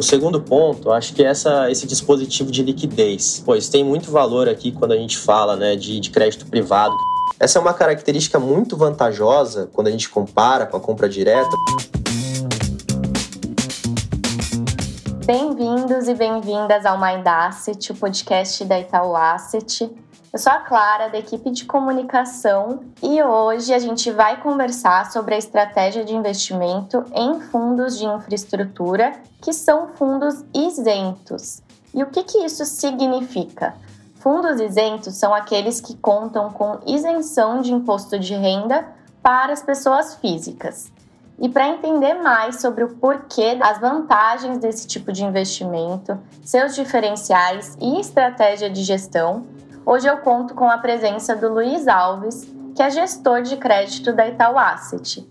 O segundo ponto, acho que é essa, esse dispositivo de liquidez. Pois tem muito valor aqui quando a gente fala né, de, de crédito privado. Essa é uma característica muito vantajosa quando a gente compara com a compra direta. Bem-vindos e bem-vindas ao Mind Asset, o podcast da Itaú Asset. Eu sou a Clara, da equipe de comunicação, e hoje a gente vai conversar sobre a estratégia de investimento em fundos de infraestrutura, que são fundos isentos. E o que, que isso significa? Fundos isentos são aqueles que contam com isenção de imposto de renda para as pessoas físicas. E para entender mais sobre o porquê, as vantagens desse tipo de investimento, seus diferenciais e estratégia de gestão, Hoje eu conto com a presença do Luiz Alves, que é gestor de crédito da Itaú Asset.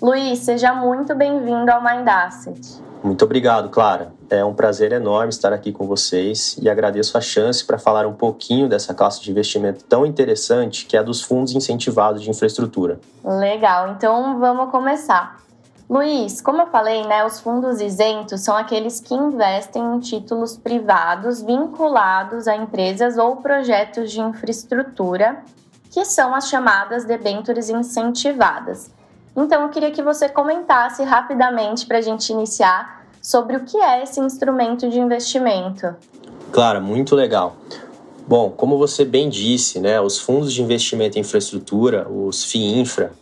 Luiz, seja muito bem-vindo ao Mind Asset. Muito obrigado, Clara. É um prazer enorme estar aqui com vocês e agradeço a chance para falar um pouquinho dessa classe de investimento tão interessante que é a dos fundos incentivados de infraestrutura. Legal, então vamos começar. Luiz, como eu falei, né, os fundos isentos são aqueles que investem em títulos privados vinculados a empresas ou projetos de infraestrutura, que são as chamadas debêntures incentivadas. Então, eu queria que você comentasse rapidamente para a gente iniciar sobre o que é esse instrumento de investimento. Claro, muito legal. Bom, como você bem disse, né, os fundos de investimento em infraestrutura, os FIINFRA,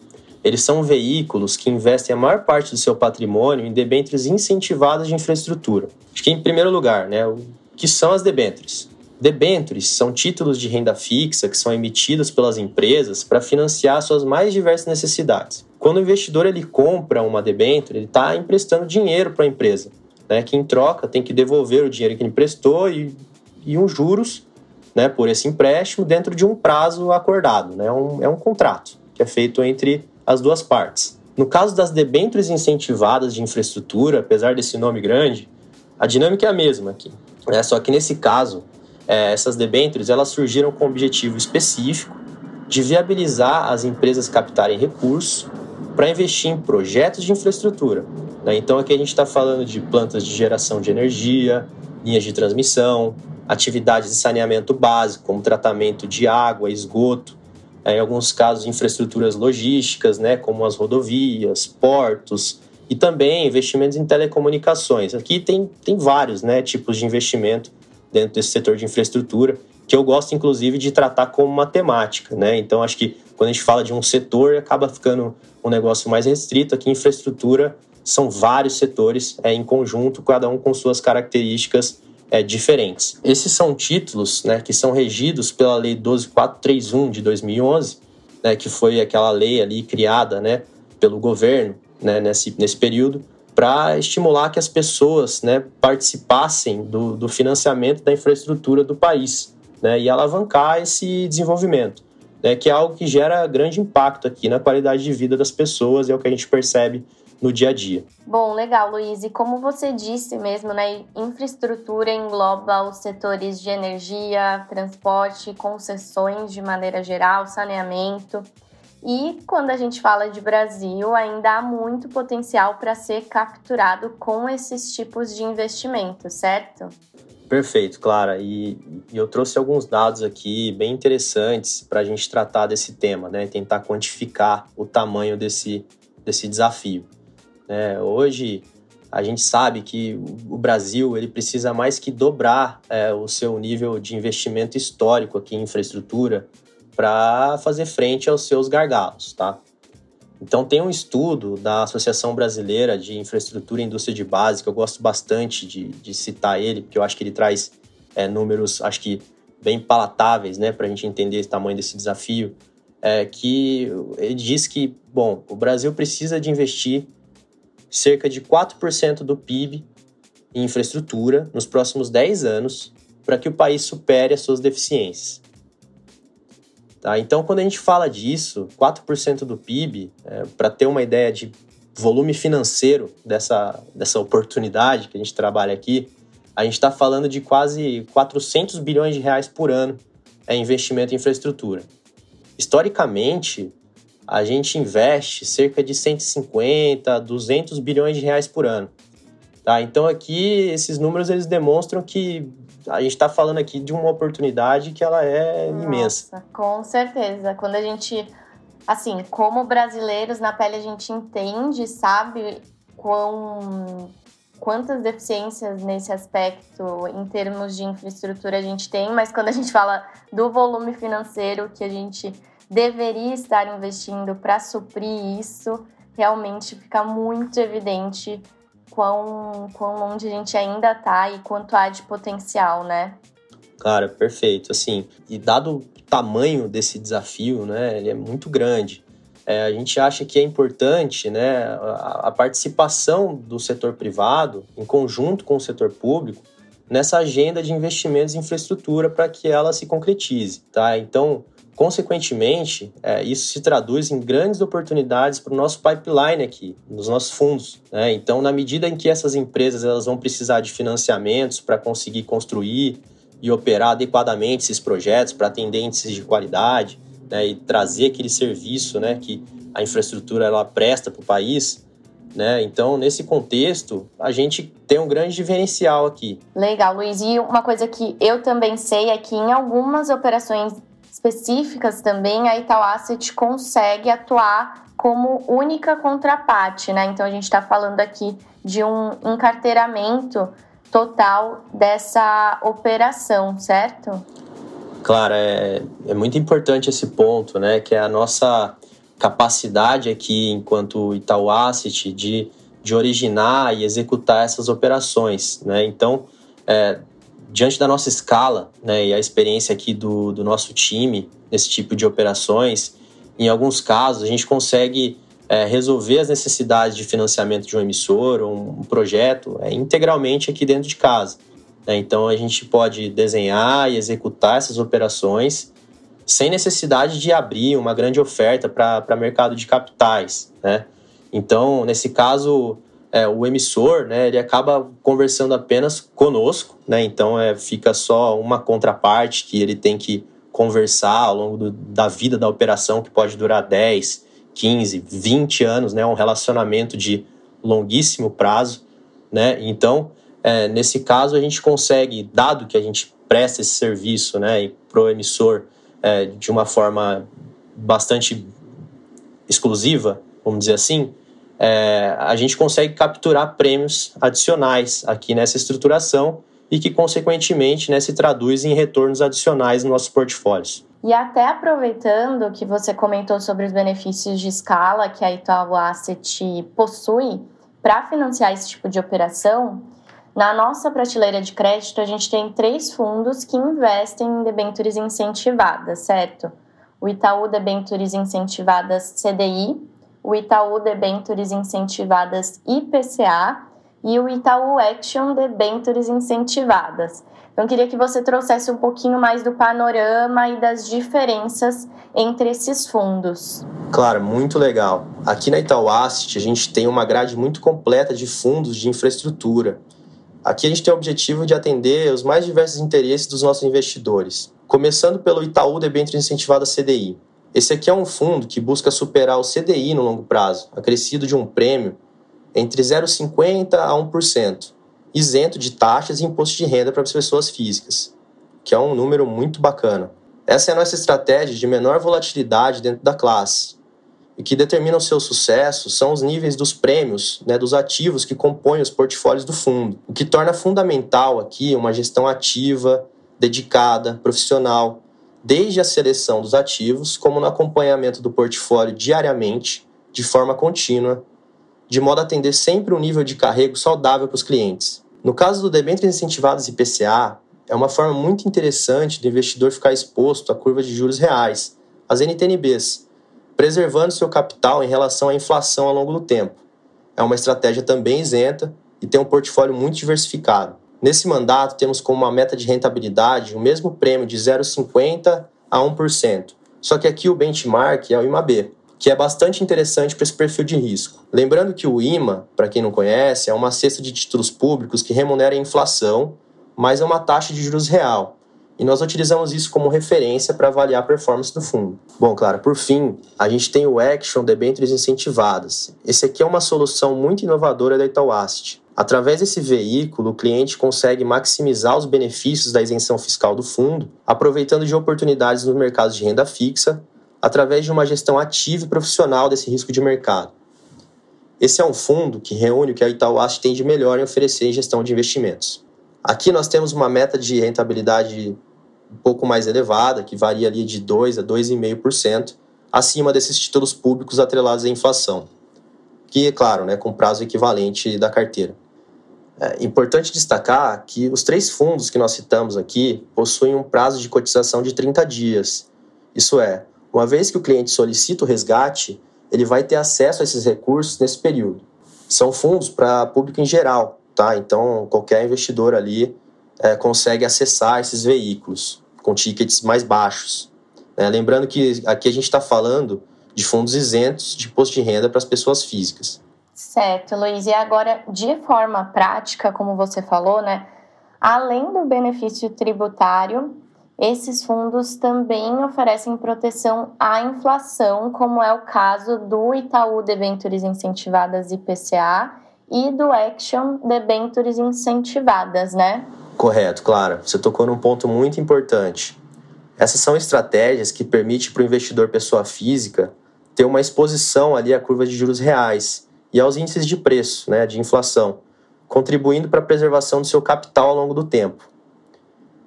eles são veículos que investem a maior parte do seu patrimônio em debêntures incentivadas de infraestrutura. Acho que, em primeiro lugar, né, o que são as debêntures? Debêntures são títulos de renda fixa que são emitidos pelas empresas para financiar suas mais diversas necessidades. Quando o investidor ele compra uma debênture, ele está emprestando dinheiro para a empresa, né, que em troca tem que devolver o dinheiro que ele emprestou e, e uns juros né, por esse empréstimo dentro de um prazo acordado. Né, um, é um contrato que é feito entre as duas partes. No caso das debêntures incentivadas de infraestrutura, apesar desse nome grande, a dinâmica é a mesma aqui. Né? Só que nesse caso, é, essas debêntures elas surgiram com o objetivo específico de viabilizar as empresas captarem recursos para investir em projetos de infraestrutura. Né? Então aqui a gente está falando de plantas de geração de energia, linhas de transmissão, atividades de saneamento básico, como tratamento de água, esgoto, em alguns casos, infraestruturas logísticas, né, como as rodovias, portos, e também investimentos em telecomunicações. Aqui tem, tem vários né, tipos de investimento dentro desse setor de infraestrutura, que eu gosto, inclusive, de tratar como matemática. Né? Então, acho que quando a gente fala de um setor, acaba ficando um negócio mais restrito. Aqui, infraestrutura são vários setores é, em conjunto, cada um com suas características é, diferentes. Esses são títulos né, que são regidos pela Lei 12431 de 2011, né, que foi aquela lei ali criada né, pelo governo né, nesse, nesse período para estimular que as pessoas né, participassem do, do financiamento da infraestrutura do país né, e alavancar esse desenvolvimento, né, que é algo que gera grande impacto aqui na qualidade de vida das pessoas, é o que a gente percebe no dia a dia. Bom, legal, Luiz. E como você disse mesmo, né, infraestrutura engloba os setores de energia, transporte, concessões de maneira geral, saneamento. E quando a gente fala de Brasil, ainda há muito potencial para ser capturado com esses tipos de investimento, certo? Perfeito, Clara. E, e eu trouxe alguns dados aqui bem interessantes para a gente tratar desse tema, né? Tentar quantificar o tamanho desse, desse desafio. Né? Hoje a gente sabe que o Brasil ele precisa mais que dobrar é, o seu nível de investimento histórico aqui em infraestrutura para fazer frente aos seus gargalos, tá? Então tem um estudo da Associação Brasileira de Infraestrutura e Indústria de Base, que eu gosto bastante de, de citar ele, porque eu acho que ele traz é, números, acho que bem palatáveis, né, para a gente entender o tamanho desse desafio, é, que ele diz que, bom, o Brasil precisa de investir cerca de 4% do PIB em infraestrutura nos próximos 10 anos para que o país supere as suas deficiências. Tá? Então, quando a gente fala disso, 4% do PIB, é, para ter uma ideia de volume financeiro dessa, dessa oportunidade que a gente trabalha aqui, a gente está falando de quase 400 bilhões de reais por ano em investimento em infraestrutura. Historicamente, a gente investe cerca de 150, 200 bilhões de reais por ano. Tá? Então aqui esses números eles demonstram que a gente está falando aqui de uma oportunidade que ela é Nossa, imensa. Com certeza. Quando a gente, assim, como brasileiros na pele a gente entende, sabe quão quantas deficiências nesse aspecto em termos de infraestrutura a gente tem, mas quando a gente fala do volume financeiro que a gente deveria estar investindo para suprir isso, realmente fica muito evidente quão, quão longe a gente ainda está e quanto há de potencial, né? Cara, perfeito. Assim, e dado o tamanho desse desafio, né, ele é muito grande. É, a gente acha que é importante né, a, a, participação do setor privado, em conjunto com o setor público, nessa agenda de investimentos em infraestrutura para que ela se concretize. Tá? Então, consequentemente, é, isso se traduz em grandes oportunidades para o nosso pipeline aqui, nos nossos fundos. Né? Então, na medida em que essas empresas elas vão precisar de financiamentos para conseguir construir e operar adequadamente esses projetos para atender índices de qualidade, né, e trazer aquele serviço né, que a infraestrutura ela presta para o país. Né? Então, nesse contexto, a gente tem um grande diferencial aqui. Legal, Luiz. E uma coisa que eu também sei é que em algumas operações específicas também, a Itaú Asset consegue atuar como única contraparte, né? Então, a gente está falando aqui de um encarteiramento total dessa operação, certo? Claro, é, é muito importante esse ponto, né? Que é a nossa capacidade aqui, enquanto Itaú Asset, de, de originar e executar essas operações, né? Então, é, diante da nossa escala, né, e a experiência aqui do, do nosso time nesse tipo de operações, em alguns casos a gente consegue é, resolver as necessidades de financiamento de um emissor ou um projeto é, integralmente aqui dentro de casa. Né? Então a gente pode desenhar e executar essas operações sem necessidade de abrir uma grande oferta para mercado de capitais. Né? Então, nesse caso, é, o emissor né, ele acaba conversando apenas conosco, né? então é, fica só uma contraparte que ele tem que conversar ao longo do, da vida da operação, que pode durar 10, 15, 20 anos, né? um relacionamento de longuíssimo prazo. Né? Então, é, nesse caso, a gente consegue, dado que a gente presta esse serviço né, para o emissor é, de uma forma bastante exclusiva, vamos dizer assim, é, a gente consegue capturar prêmios adicionais aqui nessa estruturação e que, consequentemente, né, se traduz em retornos adicionais nos nossos portfólios. E até aproveitando que você comentou sobre os benefícios de escala que a Itaú Asset possui para financiar esse tipo de operação, na nossa prateleira de crédito, a gente tem três fundos que investem em debêntures incentivadas, certo? O Itaú Debêntures Incentivadas CDI, o Itaú Debêntures Incentivadas IPCA e o Itaú Action Debêntures Incentivadas. Então, queria que você trouxesse um pouquinho mais do panorama e das diferenças entre esses fundos. Claro, muito legal. Aqui na Itaú Asset, a gente tem uma grade muito completa de fundos de infraestrutura. Aqui a gente tem o objetivo de atender os mais diversos interesses dos nossos investidores, começando pelo Itaú Debênture Incentivada CDI. Esse aqui é um fundo que busca superar o CDI no longo prazo, acrescido de um prêmio entre 0,50% a 1%, isento de taxas e imposto de renda para as pessoas físicas, que é um número muito bacana. Essa é a nossa estratégia de menor volatilidade dentro da classe, e que determinam seu sucesso são os níveis dos prêmios, né, dos ativos que compõem os portfólios do fundo, o que torna fundamental aqui uma gestão ativa, dedicada, profissional, desde a seleção dos ativos, como no acompanhamento do portfólio diariamente, de forma contínua, de modo a atender sempre um nível de carrego saudável para os clientes. No caso do debêntures incentivados IPCA, é uma forma muito interessante do investidor ficar exposto à curva de juros reais, as NTNBs, preservando seu capital em relação à inflação ao longo do tempo. É uma estratégia também isenta e tem um portfólio muito diversificado. Nesse mandato, temos como uma meta de rentabilidade o mesmo prêmio de 0,50% a 1%. Só que aqui o benchmark é o IMAB, que é bastante interessante para esse perfil de risco. Lembrando que o IMA, para quem não conhece, é uma cesta de títulos públicos que remunera a inflação, mas é uma taxa de juros real. e nós utilizamos isso como referência para avaliar a performance do fundo. Bom, claro, por fim, a gente tem o Action Debentures Incentivadas. Esse aqui é uma solução muito inovadora da Itaú Asset. Através desse veículo, o cliente consegue maximizar os benefícios da isenção fiscal do fundo, aproveitando de oportunidades no mercado de renda fixa, através de uma gestão ativa e profissional desse risco de mercado. Esse é um fundo que reúne o que a Itaú Asset tem de melhor em oferecer em gestão de investimentos. Aqui nós temos uma meta de rentabilidade um pouco mais elevada, que varia ali de 2 a 2,5%, acima desses títulos públicos atrelados à inflação, que é claro, né, com prazo equivalente da carteira. É importante destacar que os três fundos que nós citamos aqui possuem um prazo de cotização de 30 dias. Isso é, uma vez que o cliente solicita o resgate, ele vai ter acesso a esses recursos nesse período. São fundos para público em geral, tá? Então qualquer investidor ali é, consegue acessar esses veículos com tickets mais baixos. Né? Lembrando que aqui a gente está falando de fundos isentos de imposto de renda para as pessoas físicas. Certo, Luiz. E agora, de forma prática, como você falou, né? Além do benefício tributário, esses fundos também oferecem proteção à inflação, como é o caso do Itaú Debentures Incentivadas IPCA e do Action Debentures Incentivadas, né? Correto, claro. Você tocou num ponto muito importante. Essas são estratégias que permitem para o investidor pessoa física ter uma exposição ali à curva de juros reais e aos índices de preço, né, de inflação, contribuindo para a preservação do seu capital ao longo do tempo.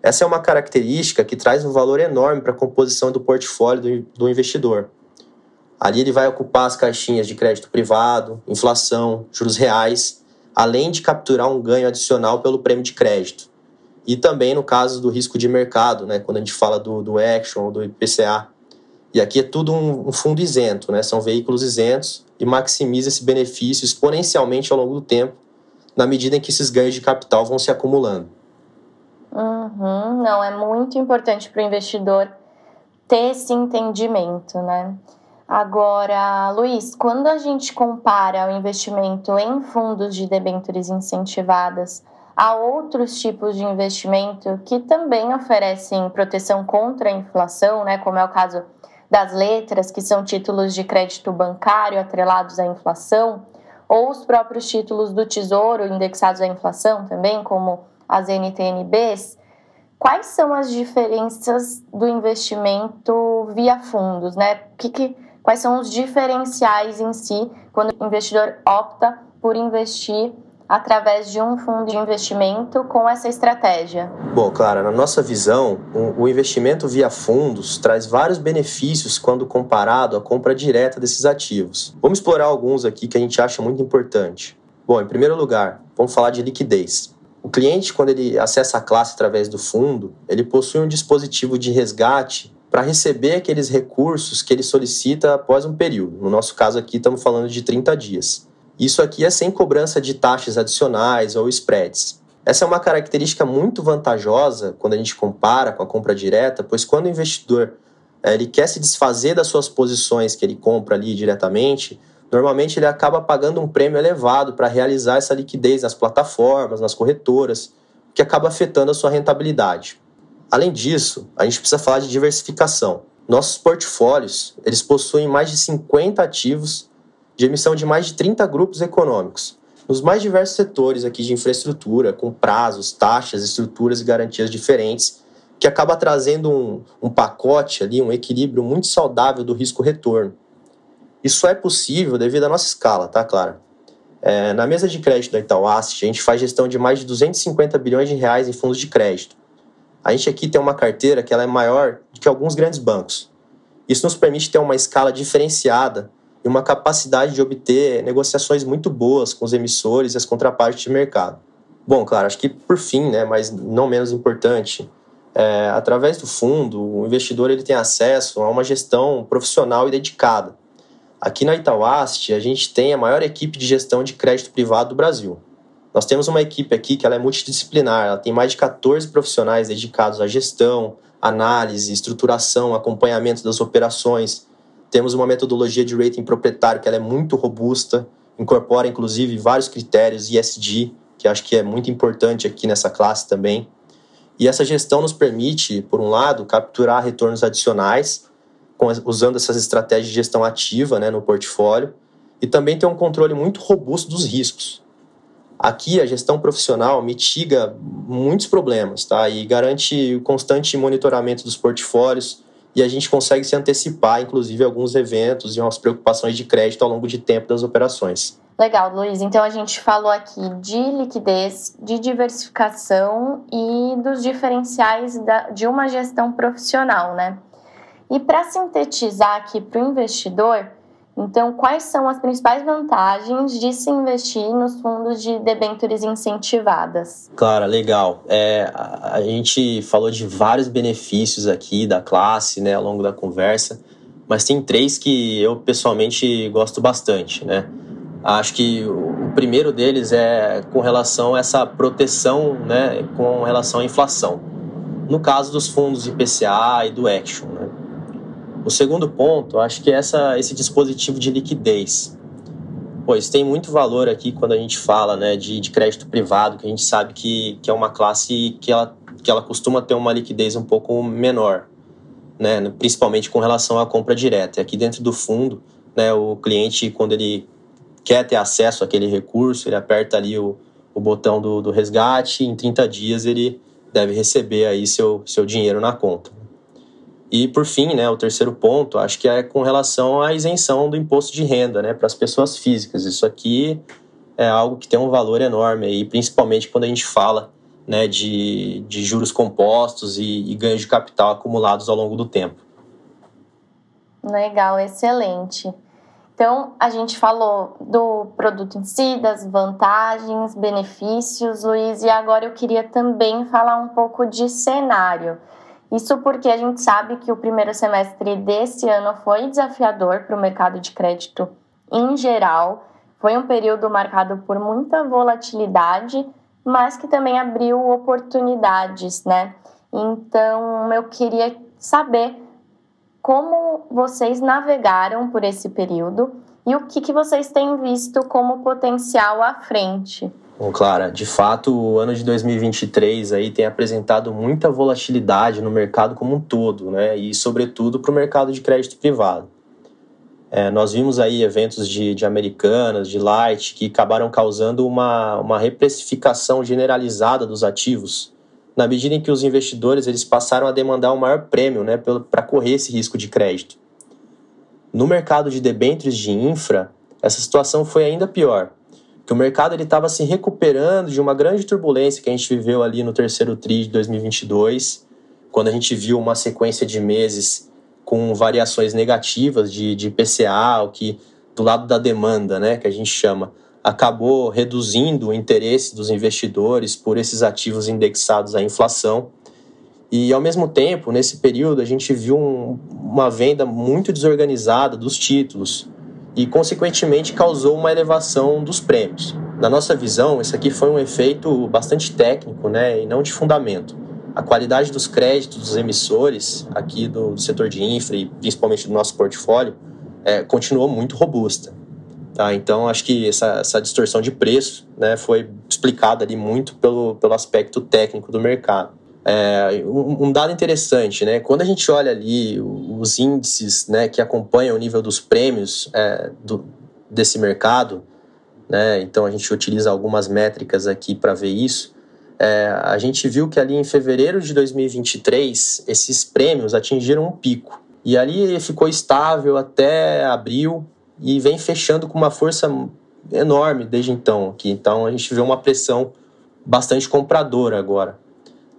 Essa é uma característica que traz um valor enorme para a composição do portfólio do, do investidor. Ali ele vai ocupar as caixinhas de crédito privado, inflação, juros reais, além de capturar um ganho adicional pelo prêmio de crédito. E também no caso do risco de mercado, né, quando a gente fala do, do Action ou do IPCA. E aqui é tudo um, um fundo isento, né, são veículos isentos e maximiza esse benefício exponencialmente ao longo do tempo, na medida em que esses ganhos de capital vão se acumulando. Uhum, não, é muito importante para o investidor ter esse entendimento, né? Agora, Luiz, quando a gente compara o investimento em fundos de debêntures incentivadas a outros tipos de investimento que também oferecem proteção contra a inflação, né, como é o caso das letras, que são títulos de crédito bancário atrelados à inflação, ou os próprios títulos do Tesouro indexados à inflação também, como as NTNBs, quais são as diferenças do investimento via fundos, né? Que, que, quais são os diferenciais em si quando o investidor opta por investir através de um fundo de investimento com essa estratégia? Bom, Clara, na nossa visão, o investimento via fundos traz vários benefícios quando comparado à compra direta desses ativos. Vamos explorar alguns aqui que a gente acha muito importante. Bom, em primeiro lugar, vamos falar de liquidez. O cliente, quando ele acessa a classe através do fundo, ele possui um dispositivo de resgate para receber aqueles recursos que ele solicita após um período. No nosso caso aqui, estamos falando de 30 dias. Isso aqui é sem cobrança de taxas adicionais ou spreads. Essa é uma característica muito vantajosa quando a gente compara com a compra direta, pois quando o investidor é, ele quer se desfazer das suas posições que ele compra ali diretamente, normalmente ele acaba pagando um prêmio elevado para realizar essa liquidez nas plataformas, nas corretoras, que acaba afetando a sua rentabilidade. Além disso, a gente precisa falar de diversificação. Nossos portfólios, eles possuem mais de 50 ativos de emissão de mais de 30 grupos econômicos, nos mais diversos setores aqui de infraestrutura, com prazos, taxas, estruturas e garantias diferentes, que acaba trazendo um, um pacote ali, um equilíbrio muito saudável do risco-retorno. Isso é possível devido à nossa escala, tá, Clara? É, na mesa de crédito da Itaú a gente faz gestão de mais de 250 bilhões de reais em fundos de crédito. A gente aqui tem uma carteira que ela é maior do que alguns grandes bancos. Isso nos permite ter uma escala diferenciada e uma capacidade de obter negociações muito boas com os emissores e as contrapartes de mercado. Bom, claro, acho que por fim, né, mas não menos importante, é, através do fundo, o investidor ele tem acesso a uma gestão profissional e dedicada. Aqui na Itauast, a gente tem a maior equipe de gestão de crédito privado do Brasil. Nós temos uma equipe aqui que ela é multidisciplinar, ela tem mais de 14 profissionais dedicados à gestão, análise, estruturação, acompanhamento das operações, temos uma metodologia de rating proprietário que ela é muito robusta, incorpora inclusive vários critérios ESG, que acho que é muito importante aqui nessa classe também. E essa gestão nos permite, por um lado, capturar retornos adicionais, usando essas estratégias de gestão ativa né, no portfólio, e também ter um controle muito robusto dos riscos. Aqui, a gestão profissional mitiga muitos problemas tá? e garante o constante monitoramento dos portfólios, e a gente consegue se antecipar, inclusive, alguns eventos e umas preocupações de crédito ao longo de tempo das operações. Legal, Luiz. Então a gente falou aqui de liquidez, de diversificação e dos diferenciais de uma gestão profissional, né? E para sintetizar aqui para o investidor, então quais são as principais vantagens de se investir nos fundos de debêntures incentivadas? Clara, legal. É, a, a gente falou de vários benefícios aqui da classe, né, ao longo da conversa, mas tem três que eu pessoalmente gosto bastante, né? Acho que o primeiro deles é com relação a essa proteção né, com relação à inflação. No caso dos fundos IPCA e do Action. Né? O segundo ponto, acho que é essa, esse dispositivo de liquidez. Pois tem muito valor aqui quando a gente fala né, de, de crédito privado, que a gente sabe que, que é uma classe que ela, que ela costuma ter uma liquidez um pouco menor, né, principalmente com relação à compra direta. E aqui dentro do fundo, né, o cliente, quando ele quer ter acesso àquele recurso, ele aperta ali o, o botão do, do resgate em 30 dias ele deve receber aí seu, seu dinheiro na conta. E por fim, né, o terceiro ponto, acho que é com relação à isenção do imposto de renda, né, para as pessoas físicas. Isso aqui é algo que tem um valor enorme aí, principalmente quando a gente fala, né, de, de juros compostos e, e ganhos de capital acumulados ao longo do tempo. Legal, excelente. Então, a gente falou do produto em si, das vantagens, benefícios, Luiz, e agora eu queria também falar um pouco de cenário. Isso porque a gente sabe que o primeiro semestre desse ano foi desafiador para o mercado de crédito em geral. Foi um período marcado por muita volatilidade, mas que também abriu oportunidades, né? Então, eu queria saber como vocês navegaram por esse período e o que, que vocês têm visto como potencial à frente. Bom, Clara, de fato, o ano de 2023 aí tem apresentado muita volatilidade no mercado como um todo, né? E sobretudo para o mercado de crédito privado. É, nós vimos aí eventos de, de Americanas, de Light, que acabaram causando uma, uma reprecificação generalizada dos ativos, na medida em que os investidores eles passaram a demandar um maior prêmio né, para correr esse risco de crédito. No mercado de debêntures de infra, essa situação foi ainda pior, que o mercado estava se recuperando de uma grande turbulência que a gente viveu ali no terceiro TRI de 2022, quando a gente viu uma sequência de meses com variações negativas de, de IPCA, o que do lado da demanda, né, que a gente chama, acabou reduzindo o interesse dos investidores por esses ativos indexados à inflação. E, ao mesmo tempo, nesse período, a gente viu um, uma venda muito desorganizada dos títulos e, consequentemente, causou uma elevação dos prêmios. Na nossa visão, isso aqui foi um efeito bastante técnico né, e não de fundamento. A qualidade dos créditos dos emissores aqui do, setor de infra e principalmente do nosso portfólio é, continuou muito robusta. Tá? Então, acho que essa, essa distorção de preço né, foi explicada ali muito pelo, pelo aspecto técnico do mercado. É, um, um, dado interessante, né? Quando a gente olha ali os índices né, que acompanham o nível dos prêmios é, do, desse mercado, né? Então a gente utiliza algumas métricas aqui para ver isso. É, a gente viu que ali em fevereiro de 2023 esses prêmios atingiram um pico e ali ficou estável até abril e vem fechando com uma força enorme desde então aqui. Então a gente vê uma pressão bastante compradora agora.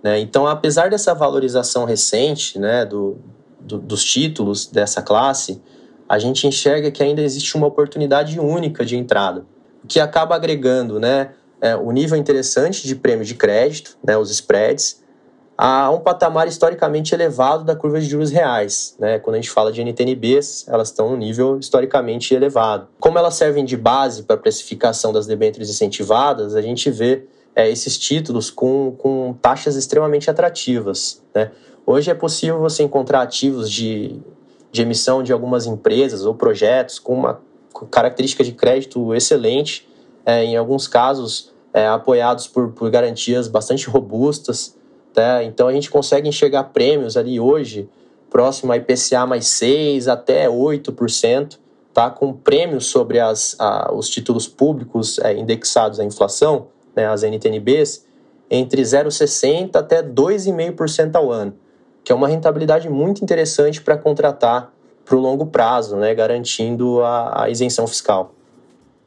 Né? Então, apesar dessa valorização recente né, do, do, dos títulos dessa classe, a gente enxerga que ainda existe uma oportunidade única de entrada, o que acaba agregando né, é, o nível interessante de prêmio de crédito, né, os spreads, a um patamar historicamente elevado da curva de juros reais. Né? Quando a gente fala de NTNBs, elas estão no nível historicamente elevado. Como elas servem de base para a precificação das debêntures incentivadas, a gente vê é, esses títulos com, com taxas extremamente atrativas. Né? Hoje é possível você encontrar ativos de, de emissão de algumas empresas ou projetos com uma característica de crédito excelente, é, em alguns casos é, apoiados por, por garantias bastante robustas, Tá? Então a gente consegue enxergar prêmios ali hoje próximo a IPCA mais 6 até 8%, tá? com prêmios sobre as, a, os títulos públicos é, indexados à inflação, né, as NTNBs, entre 0,60% até 2,5% ao ano, que é uma rentabilidade muito interessante para contratar para o longo prazo, né, garantindo a, a isenção fiscal.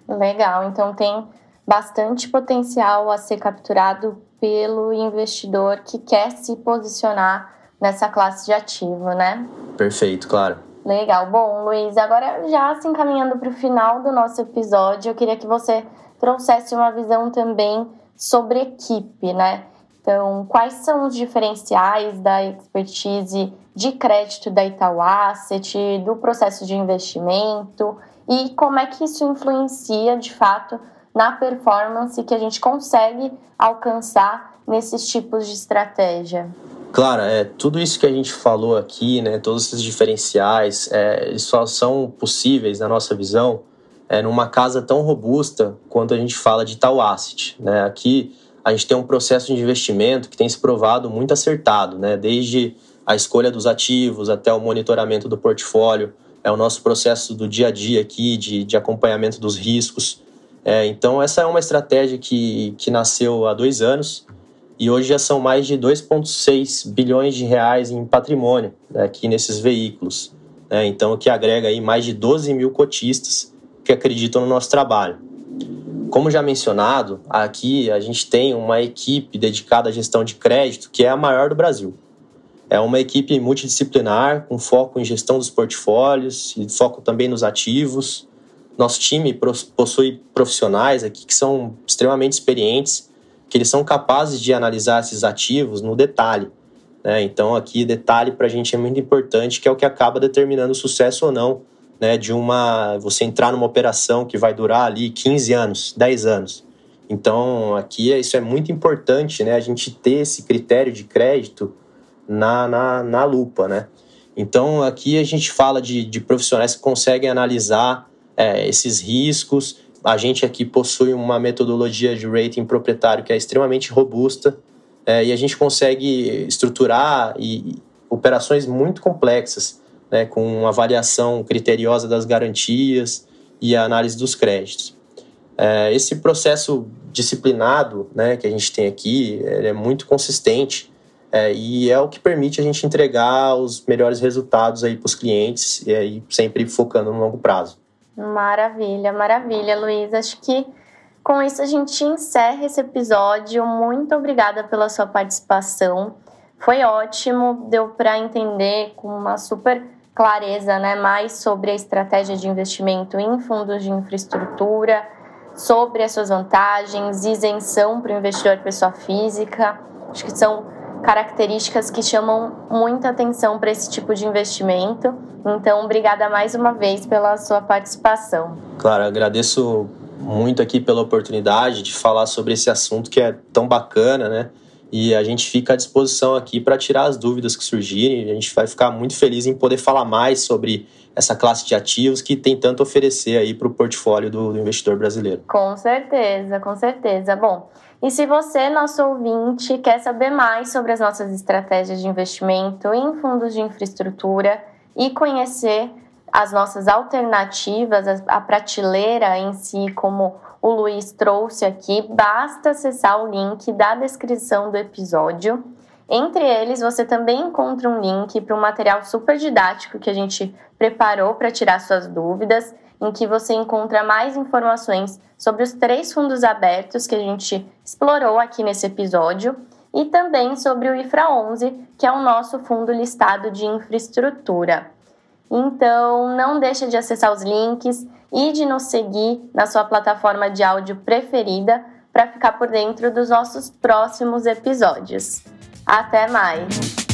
Legal, então tem bastante potencial a ser capturado pelo investidor que quer se posicionar nessa classe de ativo, né? Perfeito, claro. Legal. Bom, Luiz, agora já se encaminhando para o final do nosso episódio, eu queria que você trouxesse uma visão também sobre equipe, né? Então, quais são os diferenciais da expertise de crédito da Itaú Asset, do processo de investimento e como é que isso influencia, de fato, na performance que a gente consegue alcançar nesses tipos de estratégia? Claro, é, tudo isso que a gente falou aqui, né, todos esses diferenciais, é, só são possíveis, na nossa visão, é, numa casa tão robusta quanto a gente fala de tal asset. Né? Aqui a gente tem um processo de investimento que tem se provado muito acertado, né? desde a escolha dos ativos até o monitoramento do portfólio, é o nosso processo do dia a dia aqui de, de acompanhamento dos riscos. É, então, essa é uma estratégia que, que nasceu há dois anos e hoje já são mais de 2,6 bilhões de reais em patrimônio né, aqui nesses veículos. Né, então, que agrega aí mais de 12 mil cotistas que acreditam no nosso trabalho. Como já mencionado, aqui a gente tem uma equipe dedicada à gestão de crédito que é a maior do Brasil. É uma equipe multidisciplinar, com foco em gestão dos portfólios e foco também nos ativos. Nosso time possui profissionais aqui que são extremamente experientes que eles são capazes de analisar esses ativos no detalhe. Né? Então, aqui, detalhe para a gente é muito importante, que é o que acaba determinando o sucesso ou não né, de uma você entrar numa operação que vai durar ali 15 anos, 10 anos. Então, aqui isso é muito importante, né, a gente ter esse critério de crédito na, na, na lupa, né? Então, aqui a gente fala de, de profissionais que conseguem analisar é, esses riscos a gente aqui possui uma metodologia de rating proprietário que é extremamente robusta é, e a gente consegue estruturar e, operações muito complexas, né, com avaliação criteriosa das garantias e a análise dos créditos. É, esse processo disciplinado né, que a gente tem aqui é muito consistente é, e é o que permite a gente entregar os melhores resultados para os clientes e aí sempre focando no longo prazo. Maravilha, maravilha, Luiz. Acho que com isso a gente encerra esse episódio. Muito obrigada pela sua participação. Foi ótimo, deu para entender com uma super clareza, né, mais sobre a estratégia de investimento em fundos de infraestrutura, sobre as suas vantagens, isenção para o investidor pessoa física. Acho que são características que chamam muita atenção para esse tipo de investimento. Então, obrigada mais uma vez pela sua participação. Claro, agradeço muito aqui pela oportunidade de falar sobre esse assunto que é tão bacana, né? E a gente fica à disposição aqui para tirar as dúvidas que surgirem. A gente vai ficar muito feliz em poder falar mais sobre essa classe de ativos que tem tanto a oferecer aí para o portfólio do, do investidor brasileiro. Com certeza, com certeza. Bom, e se você, nosso ouvinte, quer saber mais sobre as nossas estratégias de investimento em fundos de infraestrutura e conhecer as nossas alternativas, a prateleira em si, como o Luiz trouxe aqui, basta acessar o link da descrição do episódio. Entre eles, você também encontra um link para um material super didático que a gente preparou para tirar suas dúvidas em que você encontra mais informações sobre os três fundos abertos que a gente explorou aqui nesse episódio e também sobre o IFRA 11, que é o nosso fundo listado de infraestrutura. Então, não deixe de acessar os links e de nos seguir na sua plataforma de áudio preferida para ficar por dentro dos nossos próximos episódios. Até mais!